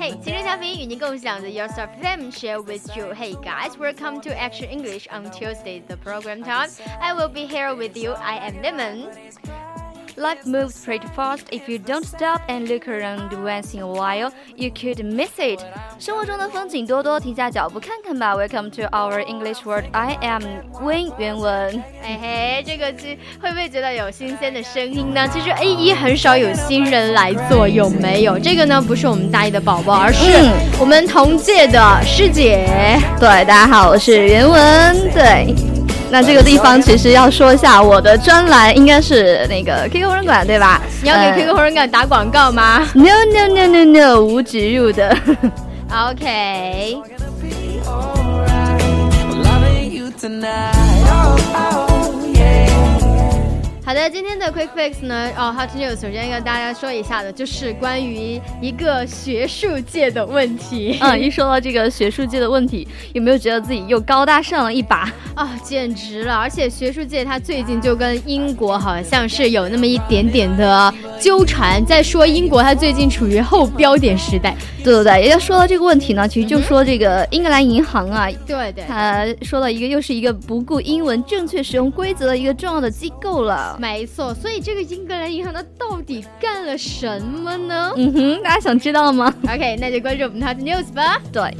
Hey，今天嘉宾与您共享的 Your Stuff Them share with you. Hey guys, welcome to Action English on Tuesday, the program time. I will be here with you. I am Lemon. Life moves pretty fast. If you don't stop and look around once in a while, you could miss it. 生活中的风景多多，停下脚步看看吧。Welcome to our English word. I am Win 原文。嘿嘿，这个是会不会觉得有新鲜的声音呢？其实 A 一很少有新人来做，有没有？这个呢，不是我们大一的宝宝，而是我们同届的师姐。对，大家好，我是原文。对。那这个地方其实要说一下，我的专栏应该是那个 QQ 红人馆，对吧？你要给 QQ 红人馆打广告吗？No No No No No，无植入的。OK。好的，今天的 Quick Fix 呢，哦，Hot News 首先跟大家说一下的，就是关于一个学术界的问题。嗯，一说到这个学术界的问题，有没有觉得自己又高大上了一把啊？简直了！而且学术界它最近就跟英国好像是有那么一点点的纠缠，在说英国它最近处于后标点时代。对对对，也要说到这个问题呢，其实就说这个英格兰银行啊，对对，他说到一个又是一个不顾英文正确使用规则的一个重要的机构了。没错，所以这个英格兰银行它到底干了什么呢？嗯哼，大家想知道吗？OK，那就关注我们的 news 吧。对。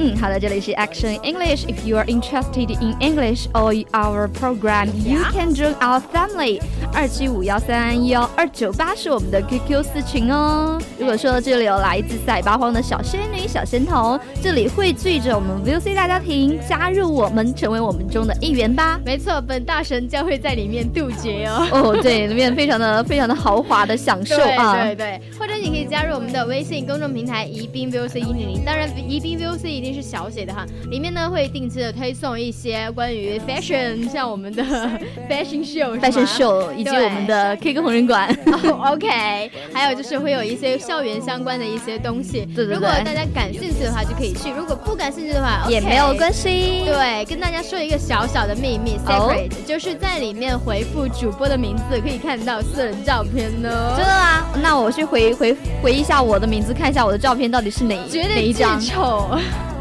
嗯，好的，这里是 Action English。If you are interested in English or our program, you can join our family。二七五幺三幺二九八是我们的 QQ 四群哦。如果说这里有来自赛八荒的小仙女、小仙童，这里汇聚着我们 VOC 大家庭，加入我们，成为我们中的一员吧。没错，本大神将会在里面渡劫哦。哦，对，里面非常的非常的豪华的享受啊。对对对，或者你可以加入我们的微信公众平台宜宾 VOC 一零零，当然宜宾 VOC 一定。是小写的哈，里面呢会定期的推送一些关于 fashion，像我们的 fashion show，fashion show，以及我们的 K 歌红人馆。OK，还有就是会有一些校园相关的一些东西。对对对。如果大家感兴趣的话就可以去，如果不感兴趣的话也没有关系。对，跟大家说一个小小的秘密，secret，就是在里面回复主播的名字可以看到私人照片呢。真的吗？那我去回回回忆一下我的名字，看一下我的照片到底是哪哪一张。丑。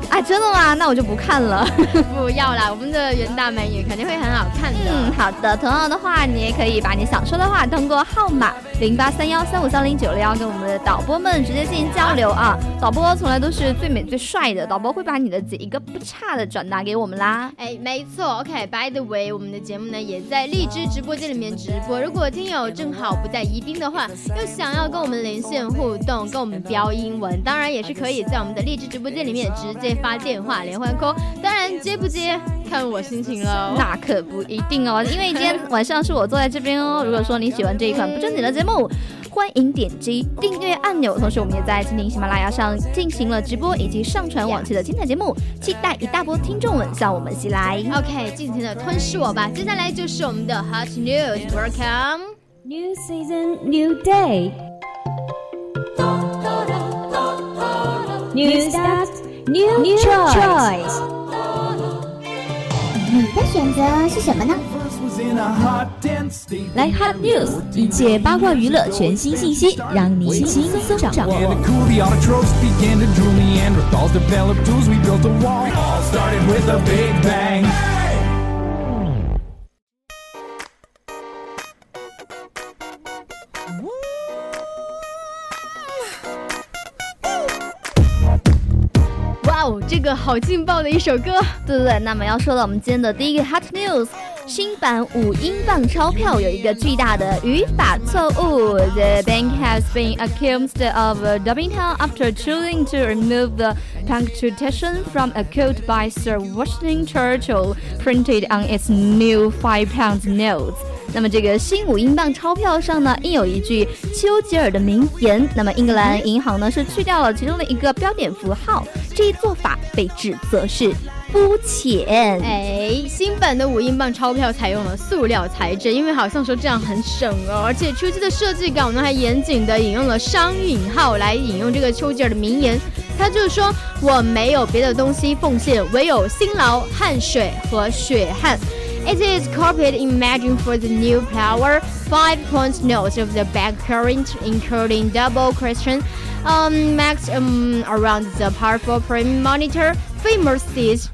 啊，真的吗？那我就不看了。不要啦，我们的袁大美女肯定会很好看的。嗯，好的。同样的话，你也可以把你想说的话通过号码零八三幺三五三零九六幺跟我们的导播们直接进行交流啊。导播从来都是最美最帅的，导播会把你的一个不差的转达给我们啦。哎，没错。OK，By the way，我们的节目呢也在荔枝直播间里面直播。如果听友正好不在宜宾的话，又想要跟我们连线互动，跟我们飙英文，当然也是可以在我们的荔枝直播间里面直接。发电话连环 call，当然接不接看我心情喽。那可不一定哦，因 为今天晚上是我坐在这边哦。如果说你喜欢这一款不正经的节目，欢迎点击订阅按钮。同时，我们也在蜻蜓、喜马拉雅上进行了直播以及上传往期的精彩节目，期待一大波听众们向我们袭来。OK，尽情的吞噬我吧。接下来就是我们的 Hot News，Welcome。New season, new day. New start. New choice，你的选择是什么呢？来 Hot News，一切八卦娱乐全新信息，让你轻松掌握。个好劲爆的一首歌，对对对。那么要说到我们今天的第一个 hot news， 新版五英镑钞票有一个巨大的语法错误。The bank has been accused of dubbing after choosing to remove the punctuation from a quote by Sir Washington Churchill printed on its new five pound notes. 那么这个新五英镑钞票上呢，印有一句丘吉尔的名言。那么英格兰银行呢是去掉了其中的一个标点符号，这一做法被指责是肤浅。哎，新版的五英镑钞票采用了塑料材质，因为好像说这样很省哦。而且初期的设计稿呢还严谨的引用了双引号来引用这个丘吉尔的名言，他就是说我没有别的东西奉献，唯有辛劳、汗水和血汗。It is copied imagine for the new power, five points notes of the back current, including double question um, marks um, around the powerful prime monitor. Famous says,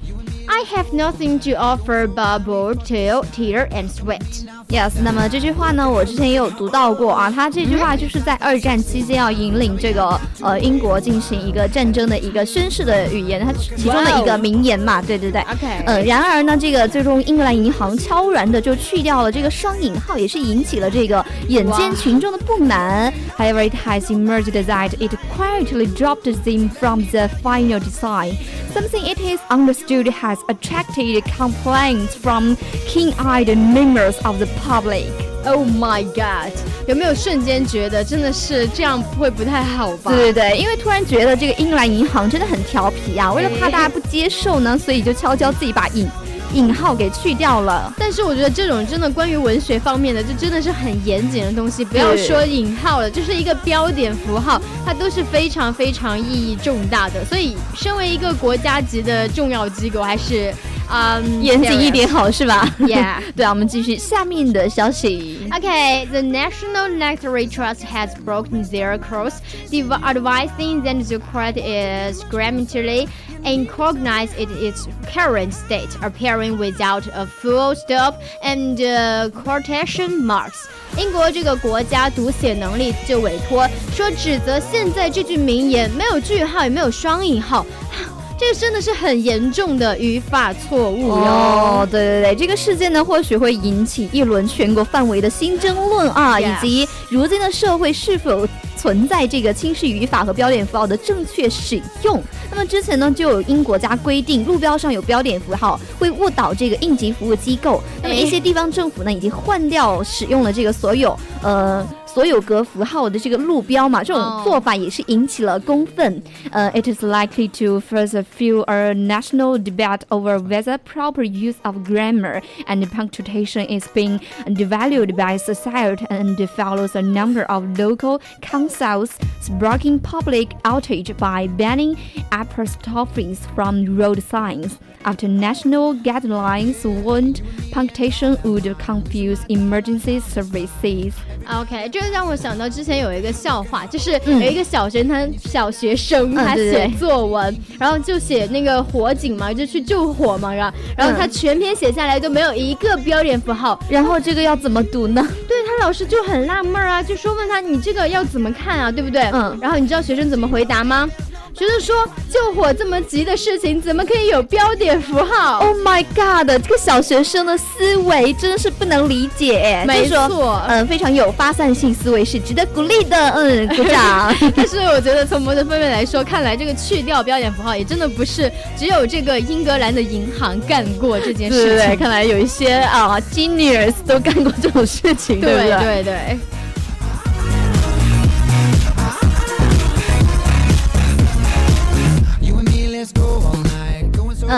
I have nothing to offer but bored tail, tear, and sweat. Yes，那么这句话呢，我之前也有读到过啊。他这句话就是在二战期间要引领这个呃英国进行一个战争的一个宣誓的语言，它其中的一个名言嘛。对对对。OK。呃，然而呢，这个最终英格兰银行悄然的就去掉了这个双引号，也是引起了这个眼尖群众的不满。However, it has emerged that it quietly dropped them from the final design, something it is understood has attracted complaints from keen-eyed members of the public. Oh my god！有没有瞬间觉得真的是这样会不太好吧？对对对，因为突然觉得这个英格兰银行真的很调皮啊，为了怕大家不接受呢，所以就悄悄自己把引引号给去掉了。但是我觉得这种真的关于文学方面的，就真的是很严谨的东西。不要说引号了，就是一个标点符号，它都是非常非常意义重大的。所以，身为一个国家级的重要机构，还是。嗯，严谨一点好是吧？Yeah，对啊，我们继续下面的消息。Okay, the National Necessary Trust has broken their course, advising that the credit is grammatically incognizant in its current state, appearing without a full stop and uh, quotation marks. 英国这个国家读写能力就委托说，指责现在这句名言没有句号，也没有双引号。这个真的是很严重的语法错误哟！对对对，这个事件呢，或许会引起一轮全国范围的新争论啊，以及如今的社会是否存在这个轻视语法和标点符号的正确使用。那么之前呢，就有英国家规定，路标上有标点符号会误导这个应急服务机构。那么一些地方政府呢，已经换掉使用了这个所有呃。所有格符号的这个路标嘛，这种做法也是引起了公愤。呃、uh,，it is likely to further fuel a national debate over whether proper use of grammar and punctuation is being devalued by society and follows a number of local councils sparking public outrage by banning apostrophes from road signs after national guidelines warned punctuation would confuse emergency services. OK，这 个让我想到之前有一个笑话，就是有一个小学他小学生他写作文，然后就写那个火警嘛，就去救火嘛，然后然后他全篇写下来都没有一个标点符号，然后这个要怎么读呢？对他老师就很纳闷啊，就说问他你这个要怎么看啊，对不对？嗯，然后你知道学生怎么回答吗？觉得说救火这么急的事情，怎么可以有标点符号？Oh my god！这个小学生的思维真的是不能理解。没错，嗯，非常有发散性思维是值得鼓励的。嗯，鼓掌。但是我觉得从某种方面来说，看来这个去掉标点符号也真的不是只有这个英格兰的银行干过这件事情。对，看来有一些啊，genius 都干过这种事情。对对对。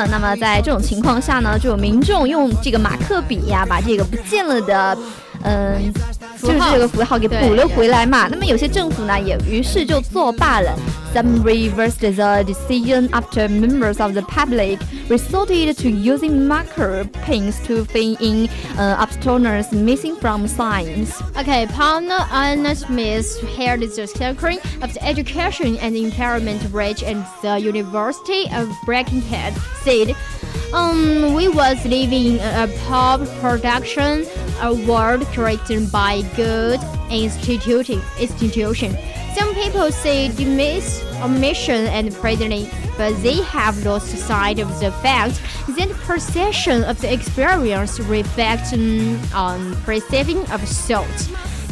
那么在这种情况下呢，就有民众用这个马克笔呀，把这个不见了的，嗯，就是这个符号给补了回来嘛。那么有些政府呢，也于是就作罢了。Some reversed the decision after members of the public resorted to using marker pens to fill in uh, abstinence missing from signs. Okay, Partner Anna Smith held the Secretary of the Education and Environment Branch at the University of Birkenhead said, um, we was living a pop production, a world created by good institution. institution Some people say dismiss omission and pretending, but they have lost sight of the fact that perception of the experience reflects um, on perceiving of salt.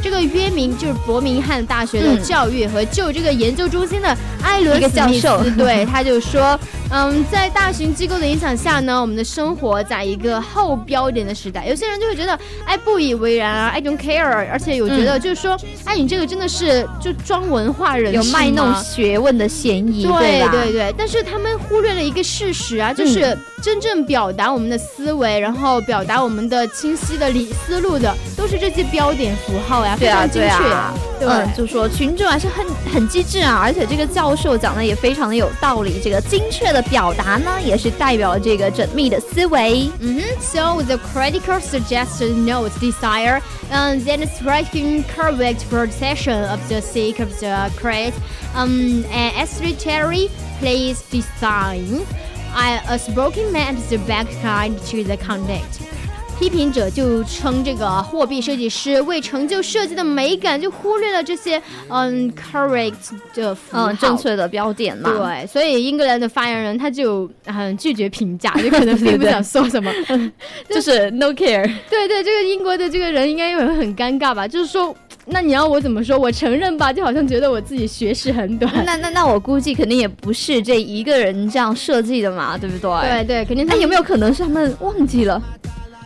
这个约明就是伯明翰大学的教育和就这个研究中心的艾伦一个教史密斯授对，他就说， 嗯，在大型机构的影响下呢，我们的生活在一个后标点的时代。有些人就会觉得，哎，不以为然啊，I don't care，而且有觉得就是说，哎，你这个真的是就装文化人士有卖弄学问的嫌疑，对吧？对对，但是他们忽略了一个事实啊，就是真正表达我们的思维，然后表达我们的清晰的理思路的，都是这些标点符号呀，非常精确。对啊，对嗯，就说群众还是很很机智啊，而且这个教授讲的也非常的有道理。这个精确的表达呢，也是代表了这个缜密的思维。 hmm So the critical suggestion notes desire um, then striking correct perception of the sake of the correct um, and aesthetically place design. I, a spoken man is the background to the conduct. 批评者就称这个货币设计师为成就设计的美感，就忽略了这些嗯 correct 的。嗯，正确的标点嘛。对，所以英格兰的发言人他就很拒绝评价，就可能并不想说什么。就是 no care。对对，这个英国的这个人应该会很尴尬吧？就是说，那你要我怎么说？我承认吧，就好像觉得我自己学识很短。那那那我估计肯定也不是这一个人这样设计的嘛，对不对？对。对，肯定他那有没有可能是他们忘记了？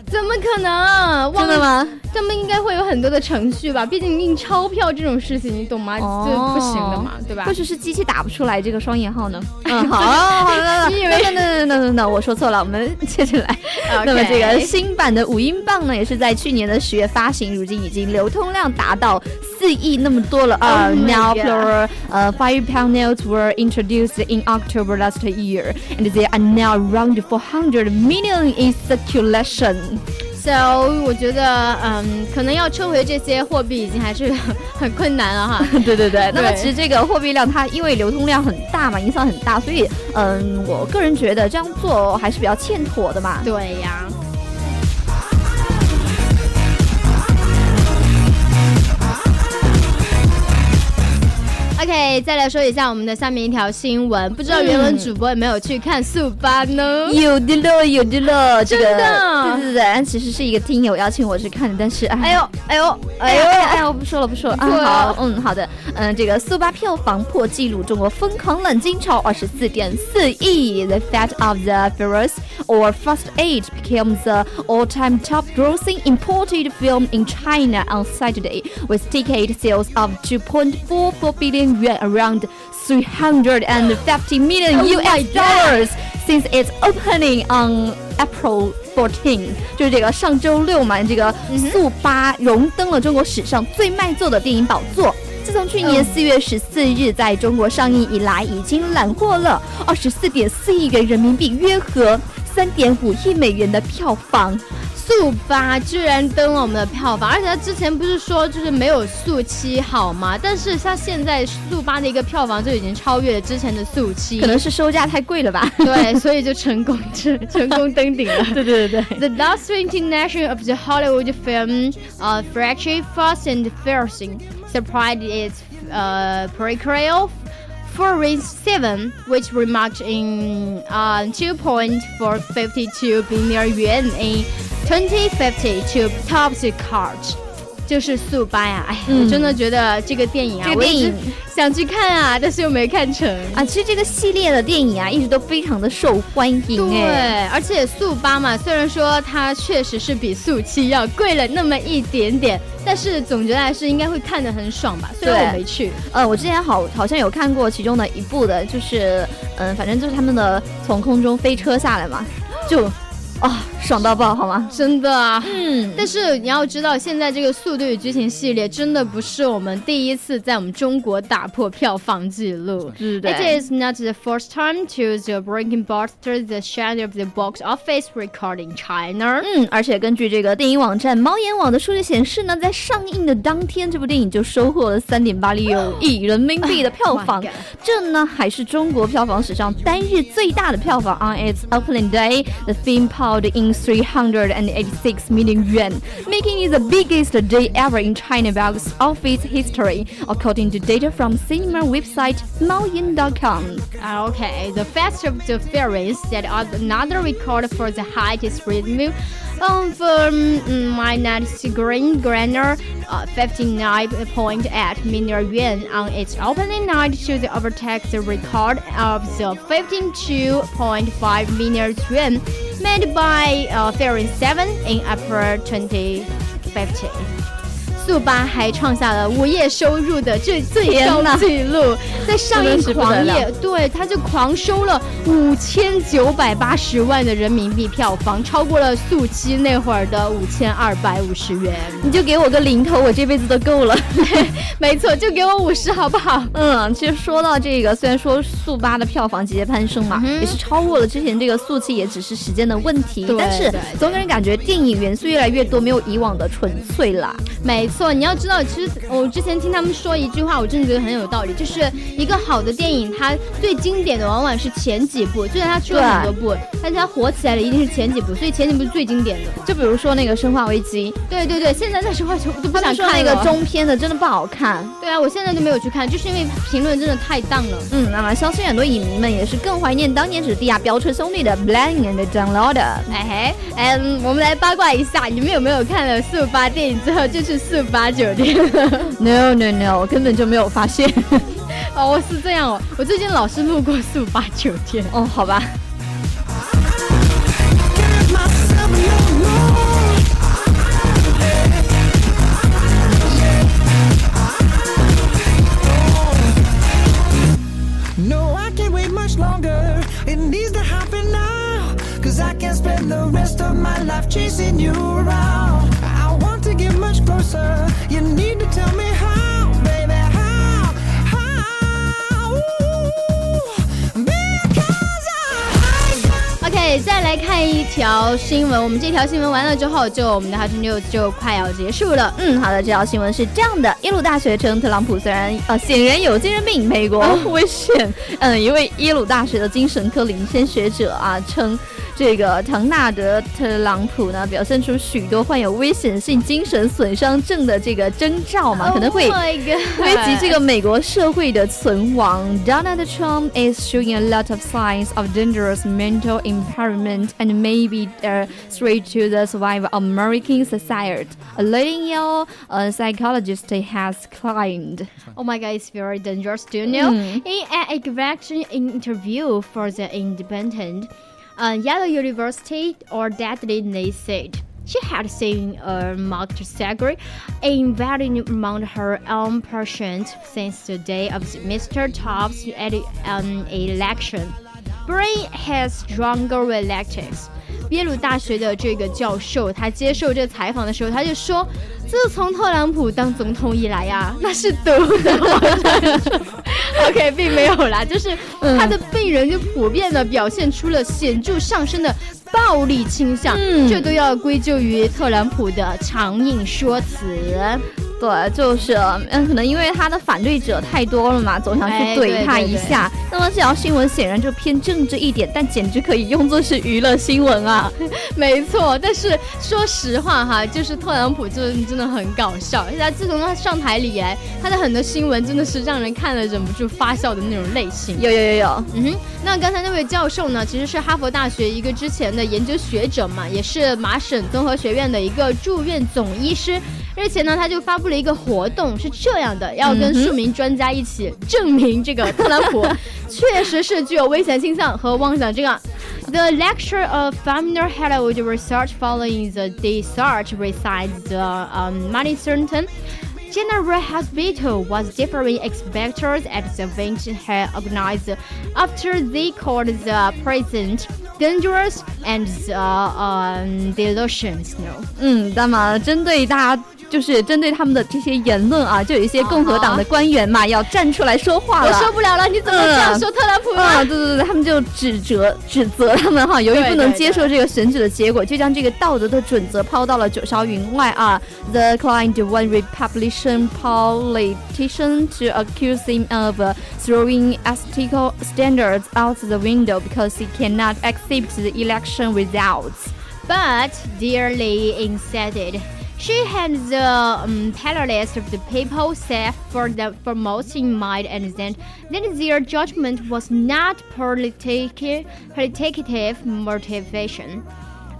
怎么可能？真的？吗？他们应该会有很多的程序吧？毕竟印钞票这种事情，你懂吗？哦这不行的嘛，对吧或？许是机器打不出来这个双引号呢？嗯，好，好的，你以为那那那那那那我说错了，我们接着来。那么这个新版的五英镑呢，也是在去年的十月发行，如今已经流通量达到四亿那么多了啊。Oh Now plural 呃 five pound notes were introduced in October last year, and they are now around four hundred million in circulation. So，我觉得，嗯，可能要撤回这些货币已经还是 很困难了哈。对对对，那么其实这个货币量它因为流通量很大嘛，影响很大，所以嗯，我个人觉得这样做还是比较欠妥的嘛。对呀。OK，再来说一下我们的下面一条新闻，不知道原文主播有没有去看速八呢？有的了，有的了，这个真的对对对，但其实是一个听友邀请我去看的，但是哎哎呦，哎呦，哎呦哎呦，不说了不说了啊，好，嗯好的，嗯这个速八票房破纪录，中国疯狂冷金超二十四点四亿，The Fate of the Furious or Fast Eight became the all-time top-grossing imported film in China on Saturday with ticket sales of 2.44 billion yuan, around 350 million Oh my US dollars since its opening on April 14，就是这个上周六嘛，这个速八荣登了中国史上最卖座的电影宝座。自从去年四月十四日在中国上映以来，已经揽获了二十四点四亿元人民币，约合三点五亿美元的票房。速八居然登了我们的票房，而且他之前不是说就是没有速七好吗？但是他现在速八的一个票房就已经超越了之前的速七，可能是售价太贵了吧？对，所以就成功成成功登顶了。对对对对。The last international of the Hollywood film, uh, Fracture Fast and Furious, surprised its uh, prequel, Furious 7, which remarked in uh, 2.452 billion yuan in 2050 to top the card. 就是速八呀，哎，嗯我真的觉得这个电影啊，这个电影想去看啊，但是又没看成。啊，其实这个系列的电影啊，一直都非常的受欢迎对哎。，而且速八嘛，虽然说它确实是比速七要贵了那么一点点，但是总觉得还是应该会看得很爽吧。虽然我没去，呃，我之前好好像有看过其中的一部的，就是嗯，反正就是他们的从空中飞车下来嘛，就啊、爽到爆，好吗？真的啊。嗯，但是你要知道，现在这个《速度与激情》系列真的不是我们第一次在我们中国打破票房纪录。It。is not the first time to the breaking buster the shadow of the box office record in China. 嗯，而且根据这个电影网站猫眼网的数据显示呢，在上映的当天，这部电影就收获了三点八六亿人民币的票 Oh 房这呢还是中国票房史上单日最大的票房。On its opening day, the theme park in 386 million yuan, making it the biggest day ever in China box office history, according to data from cinema website Maoyan.com. Okay, the Fast of the Furious set another record for the highest revenue um, my night screen granner, uh, 59.8 million yuan on its opening night to overtake the record of the 52.5 million yuan made by uh, Furious 7 in April 2015. 速八还创下了午夜收入的最最高纪录，在上映狂野，对，他就狂收了五千九百八十万的人民币票房，超过了速七那会儿的五千二百五十元。你就给我个零头，我这辈子都够了。没错，就给我五十，好不好？嗯，其实说到这个，虽然说速八的票房节节攀升嘛，也是超过了之前这个速七，也只是时间的问题。但是总给人感觉电影元素越来越多，没有以往的纯粹了。没错，你要知道，其实我之前听他们说一句话，我真的觉得很有道理，就是一个好的电影，它最经典的往往是前几部，就算它出了很多部，但是它火起来的一定是前几部，所以前几部是最经典的。就比如说那个《生化危机》，对对对，现在在《生化危机》都不想看那个中篇的，真的不好看。对啊，我现在都没有去看，就是因为评论真的太荡了。嗯，那么相信很多影迷们也是更怀念当年只地下飙车兄弟的 Blind and Download。哎嘿，嗯，我们来八卦一下，你们有没有看了速八电影之后就是速八九？No no no，我根本就没有发现。哦，是这样哦，我最近老是路过速八酒店。哦，好吧。Cause I can't spend the rest of my life chasing you around. Closer. You need to tell me how, baby, how, how. Because I. OK，再来看一条新闻。我们这条新闻完了之后，就我们的 Hot News 就快要结束了。嗯，好的，这条新闻是这样的：耶鲁大学称，特朗普虽然呃显然有精神病，美国危险。嗯，一位耶鲁大学的精神科领先学者啊称。这个唐纳德·特朗普呢，表现出许多患有危险性精神损伤症的这个征兆嘛，可能会危及这个美国社会的存亡。Donald Trump is showing a lot of signs of dangerous mental impairment and maybe a threat to the survival of American society. A leading Yale uh, psychologist has claimed. Oh my God, it's very dangerous. Do you know? Mm. In an exact interview for the Independent uh, Yale University or deadly they said. She had seen a marked surgery in value among her own patients since the day of Mr. Topp's um, election. Brain has stronger electrics. 耶鲁大学的这个教授，他接受这采访的时候，他就说：“自从特朗普当总统以来呀，那是毒的。” OK，并没有啦，就是他的病人就普遍的表现出了显著上升的暴力倾向，这都要归咎于特朗普的强硬说辞。对，就是嗯，可能因为他的反对者太多了嘛，总想去怼他一下。那么这条新闻显然就偏政治一点，但简直可以用作是娱乐新闻啊。没错，但是说实话哈，就是特朗普就真的很搞笑。而且他自从他上台以来，他的很多新闻真的是让人看了忍不住发笑的那种类型。有有有有，嗯哼。那刚才那位教授呢，其实是哈佛大学一个之前的研究学者嘛，也是麻省综合学院的一个住院总医师。日前呢，他就发布了一个活动，是这样的，要跟数名专家一起证明这个特朗普确实是具有危险倾向和妄想症啊。The lecture of Famner held research following the research resides the um, money certain. General Hospital was differing expectors at the event had organized after they called the present dangerous and the um, delusions. No. 嗯，那么针对大家 就是针对他们的这些言论啊，就有一些共和党的官员嘛，要站出来说话了。我受不了了，你怎么这样说特朗普啊？对对对，他们就指责指责他们哈，由于不能接受这个选举的结果，就将这个道德的准则抛到了九霄云外啊。The client one Republican politician to accuse him of throwing ethical standards out the window because he cannot accept the election results. But dearly insisted. She had the um, list of the people safe for the foremost in mind and then, then their judgment was not politic, politicative motivation.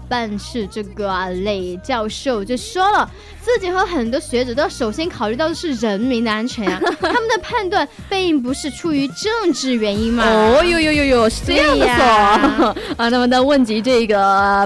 办事这个啊，雷教授就说了，自己和很多学者都首先考虑到的是人民的安全啊，他们的判断并不是出于政治原因嘛。哦呦呦呦呦，是这样的说 啊。那么当问及这个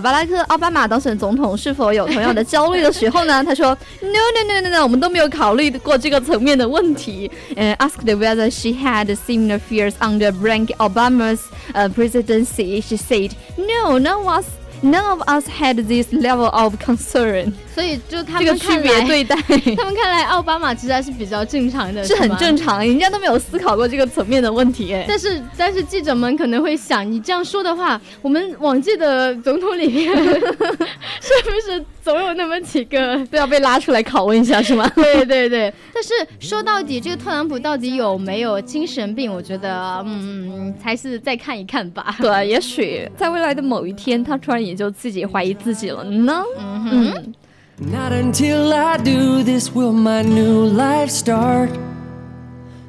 巴拉克奥巴马当选总统是否有同样的焦虑的时候呢，他说 No no no no no，我们都没有考虑过这个层面的问题。呃，asked whether she had similar fears under Barack Obama's uh, presidency, she said No, no was. None of us had this level of concern，所以就他们区别对待，他们看来奥巴马其实还是比较正常的，是很正常，人家都没有思考过这个层面的问题。但是但是记者们可能会想，你这样说的话，我们往届的总统里面 是不是总有那么几个都要被拉出来拷问一下，是吗？对对对。但是说到底，这个特朗普到底有没有精神病？我觉得，嗯，还是再看一看吧。对，也许在未来的某一天，他突然也。你就自己怀疑自己了呢。嗯 Not until I do this will my new life start.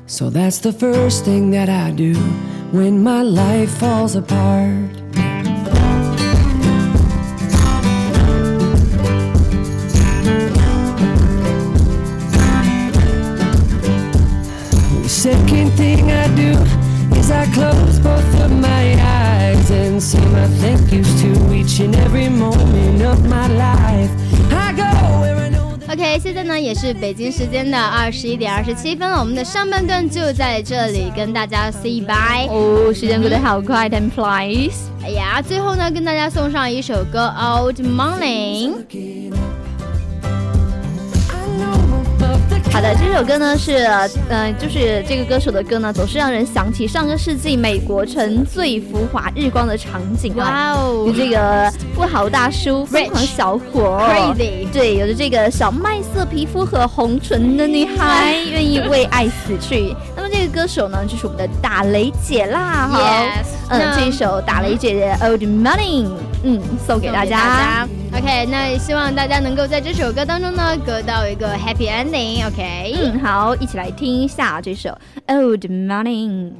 So that's the first thing that I do when my life falls apart. The second thing I do is I close both of my eyes And say my thank yous to each and every moment of my life. I go where I know. OK，现在呢也是北京时间的二十一点二十七分了，我们的上半段就在这里跟大家 say bye。哦，时间过得好快，time flies。哎呀，最后呢跟大家送上一首歌《Old Morning》。好的，这首歌呢是，嗯，就是这个歌手的歌呢，总是让人想起上个世纪美国城最浮华日光的场景。哇哦，有这个富豪大叔、疯狂小伙，crazy，对，有着这个小麦色皮肤和红唇的女孩，愿意为爱死去。这个歌手呢，就是我们的打雷姐啦。Yes，嗯，这一首打雷姐的《Old Money》，嗯，送给大家。OK，那也希望大家能够在这首歌当中呢，得到一个 happy ending。OK，嗯，好，一起来听一下这首 Old Money。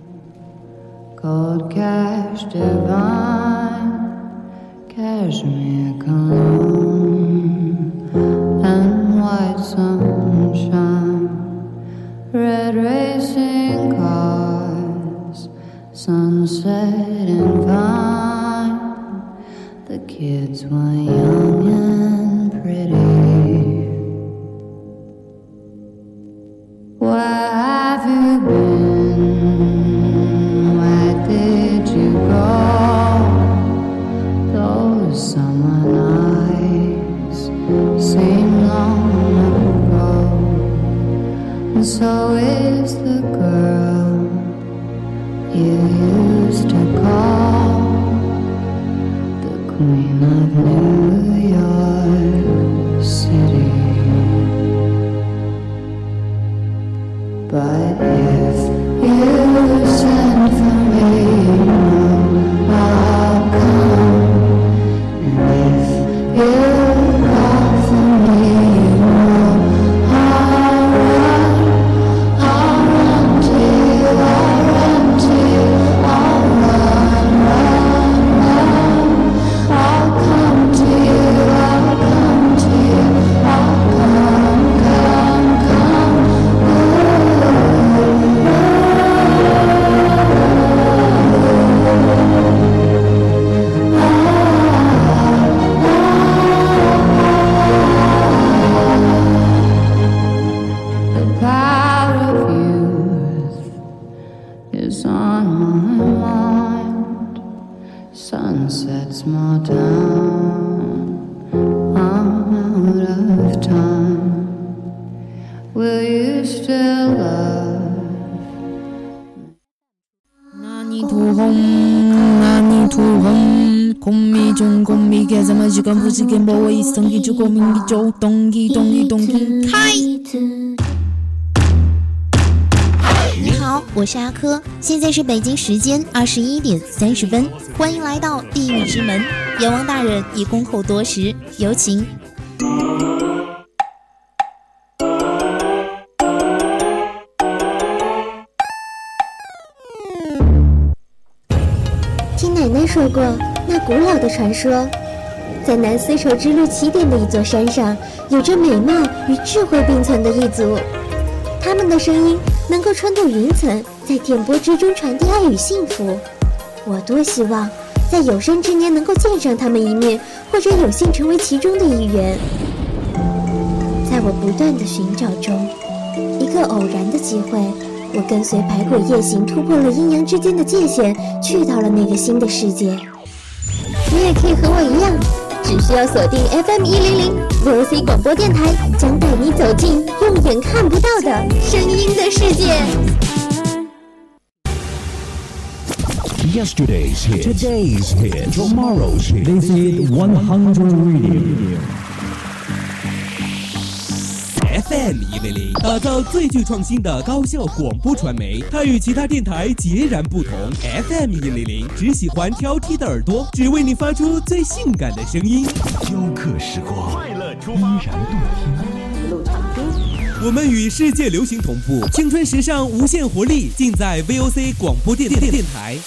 Cold cash divine, cashmere cologne, and white sunshine, red racing cars, sunset and vine. The kids were young and pretty. Where 什么时间不时间不为生气就空密就动一动一动一开。你，好，我是阿珂，现在是北京时间二十一点三十分，欢迎来到地狱之门。阎王大人已恭候多时，有请。听奶奶说过，那古老的传说，在南丝绸之路起点的一座山上，有着美貌与智慧并存的一族。他们的声音能够穿透云层，在电波之中传递爱与幸福。我多希望在有生之年能够见上他们一面，或者有幸成为其中的一员。在我不断的寻找中，一个偶然的机会，我跟随百鬼夜行，突破了阴阳之间的界限，去到了那个新的世界。你也可以和我一样，只需要锁定 FM 一零零 VOC 广播电台，将带你走进用眼看不到的声音的世界。FM 一零零打造最具创新的高效广播传媒，它与其他电台截然不同。FM 一零零只喜欢挑剔的耳朵，只为你发出最性感的声音。雕刻时光，快乐出发，依然动听。我们与世界流行同步，青春时尚无限活力，尽在 VOC 广播电电电台。